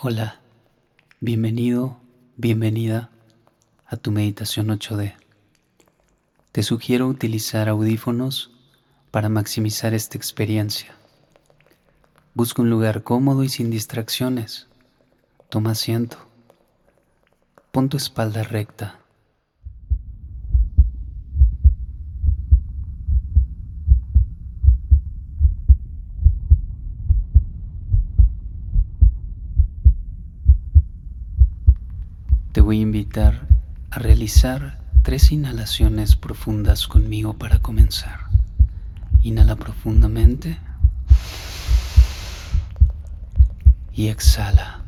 Hola, bienvenido, bienvenida a tu meditación 8D. Te sugiero utilizar audífonos para maximizar esta experiencia. Busca un lugar cómodo y sin distracciones. Toma asiento. Pon tu espalda recta. Te voy a invitar a realizar tres inhalaciones profundas conmigo para comenzar. Inhala profundamente y exhala.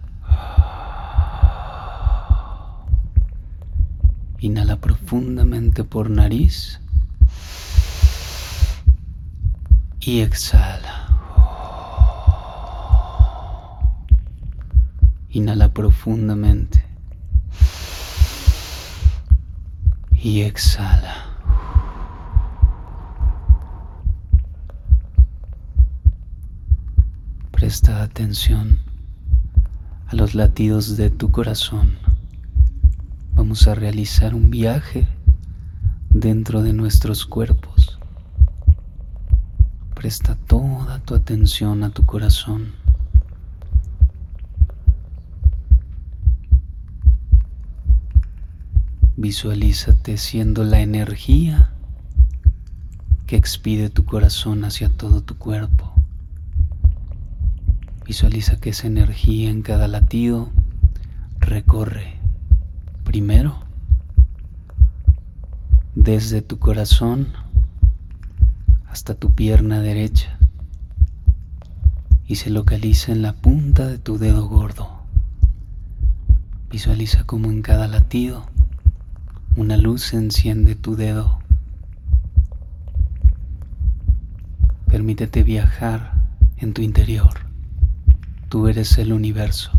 Inhala profundamente por nariz y exhala. Inhala profundamente. Y exhala. Presta atención a los latidos de tu corazón. Vamos a realizar un viaje dentro de nuestros cuerpos. Presta toda tu atención a tu corazón. Visualízate siendo la energía que expide tu corazón hacia todo tu cuerpo. Visualiza que esa energía en cada latido recorre primero desde tu corazón hasta tu pierna derecha y se localiza en la punta de tu dedo gordo. Visualiza como en cada latido una luz enciende tu dedo. Permítete viajar en tu interior. Tú eres el universo.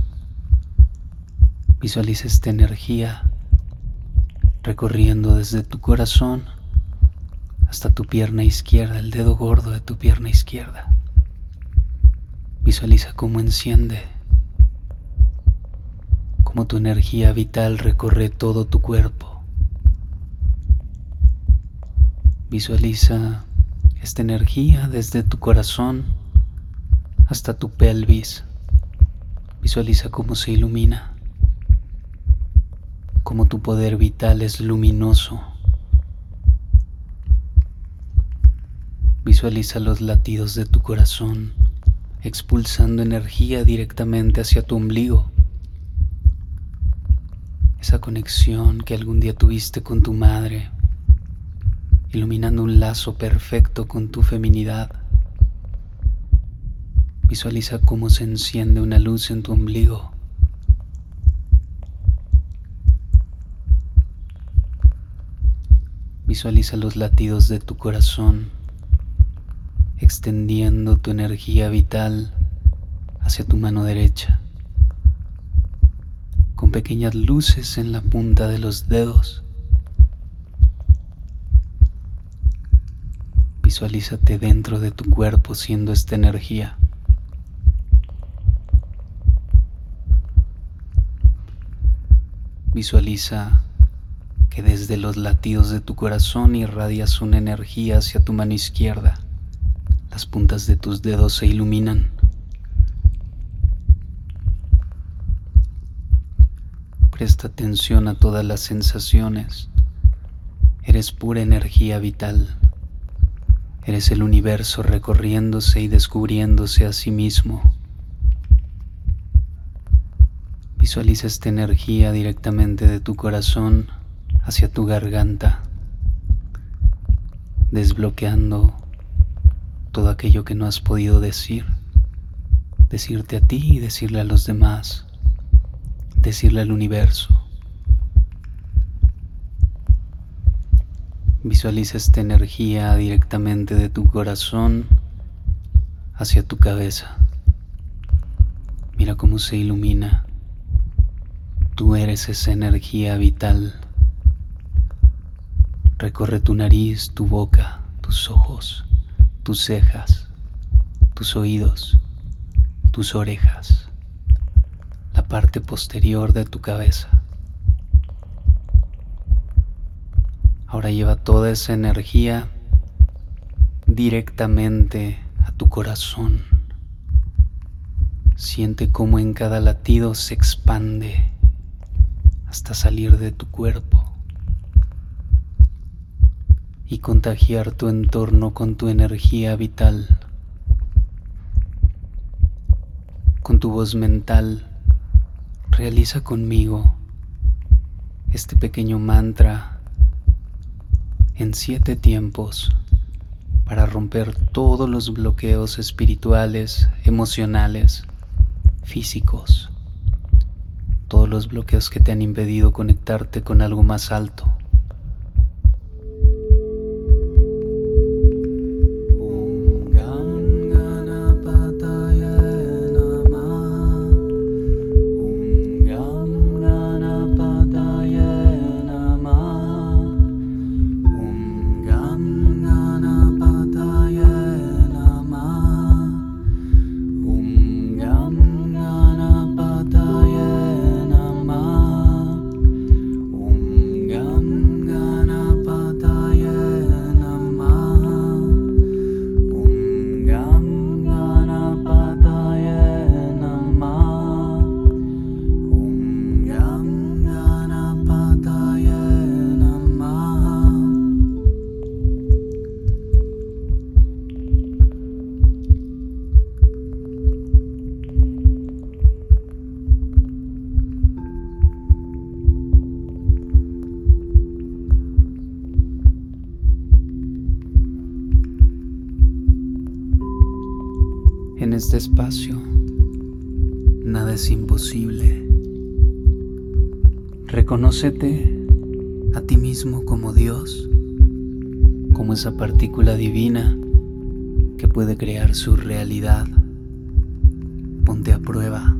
Visualiza esta energía recorriendo desde tu corazón hasta tu pierna izquierda, el dedo gordo de tu pierna izquierda. Visualiza cómo enciende, cómo tu energía vital recorre todo tu cuerpo Visualiza esta energía desde tu corazón hasta tu pelvis. Visualiza cómo se ilumina, cómo tu poder vital es luminoso. Visualiza los latidos de tu corazón expulsando energía directamente hacia tu ombligo. Esa conexión que algún día tuviste con tu madre iluminando un lazo perfecto con tu feminidad. Visualiza cómo se enciende una luz en tu ombligo. Visualiza los latidos de tu corazón, extendiendo tu energía vital hacia tu mano derecha, con pequeñas luces en la punta de los dedos. Visualízate dentro de tu cuerpo siendo esta energía. Visualiza que desde los latidos de tu corazón irradias una energía hacia tu mano izquierda. Las puntas de tus dedos se iluminan. Presta atención a todas las sensaciones. Eres pura energía vital. Eres el universo recorriéndose y descubriéndose a sí mismo. Visualiza esta energía directamente de tu corazón hacia tu garganta, desbloqueando todo aquello que no has podido decir, decirte a ti y decirle a los demás, decirle al universo. Visualiza esta energía directamente de tu corazón hacia tu cabeza. Mira cómo se ilumina. Tú eres esa energía vital. Recorre tu nariz, tu boca, tus ojos, tus cejas, tus oídos, tus orejas, la parte posterior de tu cabeza. Ahora lleva toda esa energía directamente a tu corazón. Siente cómo en cada latido se expande hasta salir de tu cuerpo y contagiar tu entorno con tu energía vital. Con tu voz mental, realiza conmigo este pequeño mantra en siete tiempos para romper todos los bloqueos espirituales, emocionales, físicos, todos los bloqueos que te han impedido conectarte con algo más alto. Este espacio nada es imposible. Reconócete a ti mismo como Dios, como esa partícula divina que puede crear su realidad. Ponte a prueba.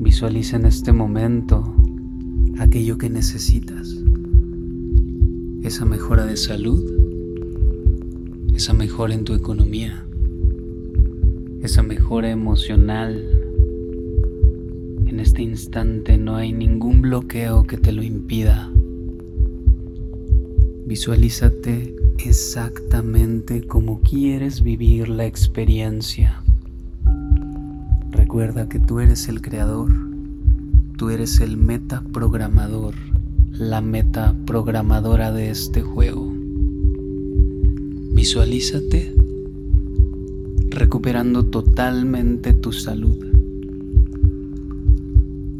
Visualiza en este momento aquello que necesitas. Esa mejora de salud, esa mejora en tu economía esa mejora emocional. En este instante no hay ningún bloqueo que te lo impida. Visualízate exactamente como quieres vivir la experiencia. Recuerda que tú eres el creador, tú eres el metaprogramador, la meta programadora de este juego. Visualízate recuperando totalmente tu salud,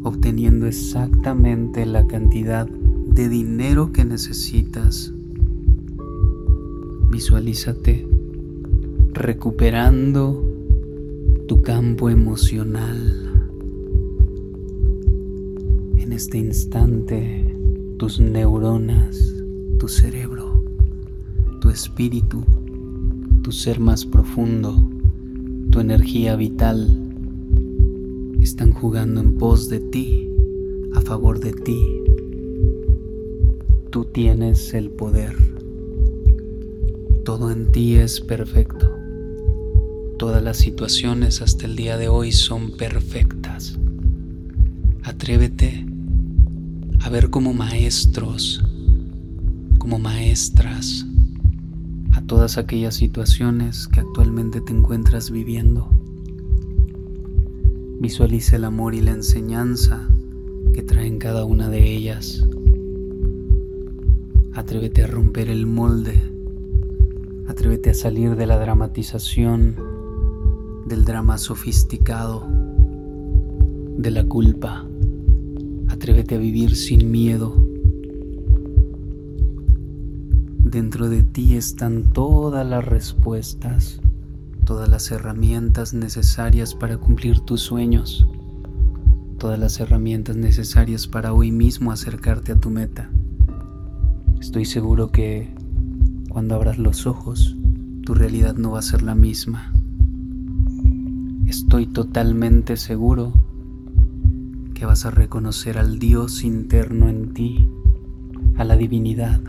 obteniendo exactamente la cantidad de dinero que necesitas. Visualízate recuperando tu campo emocional. En este instante, tus neuronas, tu cerebro, tu espíritu, tu ser más profundo tu energía vital están jugando en pos de ti, a favor de ti. Tú tienes el poder. Todo en ti es perfecto. Todas las situaciones hasta el día de hoy son perfectas. Atrévete a ver como maestros, como maestras, todas aquellas situaciones que actualmente te encuentras viviendo. Visualiza el amor y la enseñanza que traen cada una de ellas. Atrévete a romper el molde. Atrévete a salir de la dramatización, del drama sofisticado, de la culpa. Atrévete a vivir sin miedo Dentro de ti están todas las respuestas, todas las herramientas necesarias para cumplir tus sueños, todas las herramientas necesarias para hoy mismo acercarte a tu meta. Estoy seguro que cuando abras los ojos, tu realidad no va a ser la misma. Estoy totalmente seguro que vas a reconocer al Dios interno en ti, a la divinidad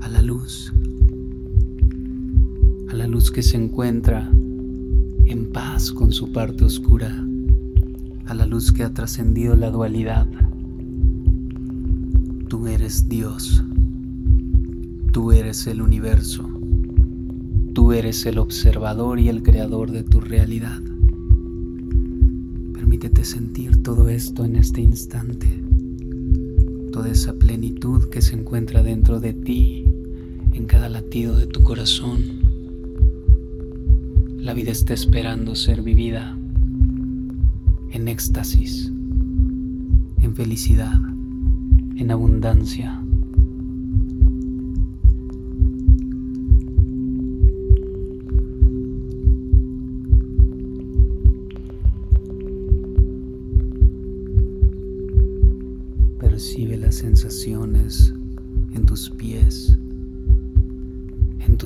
a la luz, a la luz que se encuentra en paz con su parte oscura, a la luz que ha trascendido la dualidad. Tú eres Dios. Tú eres el universo. Tú eres el observador y el creador de tu realidad. Permítete sentir todo esto en este instante. Toda esa plenitud que se encuentra dentro de ti, en cada latido de tu corazón. La vida está esperando ser vivida en éxtasis, en felicidad, en abundancia.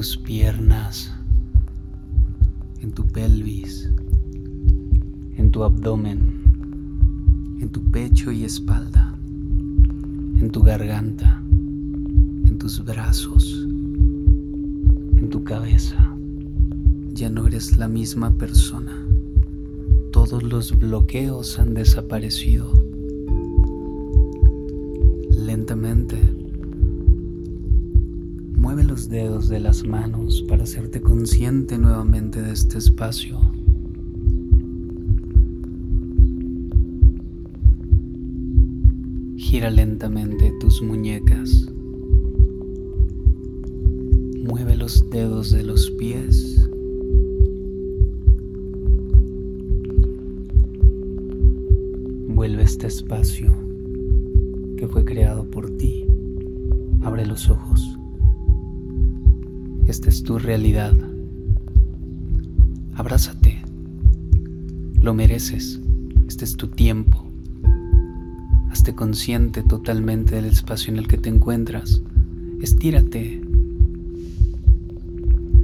Tus piernas, en tu pelvis tu abdomen, en tu pecho y espalda, en tu garganta, en tus brazos, en tu cabeza. Ya no eres la misma persona. Todos los bloqueos han desaparecido. Lentamente, mueve los dedos de las manos para hacerte consciente nuevamente de este espacio. Gira lentamente tus muñecas. Mueve los dedos de los pies. Vuelve este espacio que fue creado por ti. Abre los ojos. Esta es tu realidad. Abrázate. Lo mereces. Este es tu tiempo. Hazte consciente totalmente del espacio en el que te encuentras. Estírate.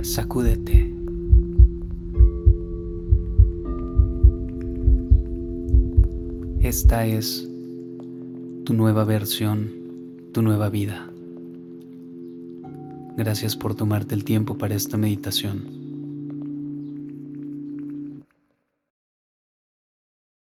Sacúdete. Esta es tu nueva versión, tu nueva vida. Gracias por tomarte el tiempo para esta meditación.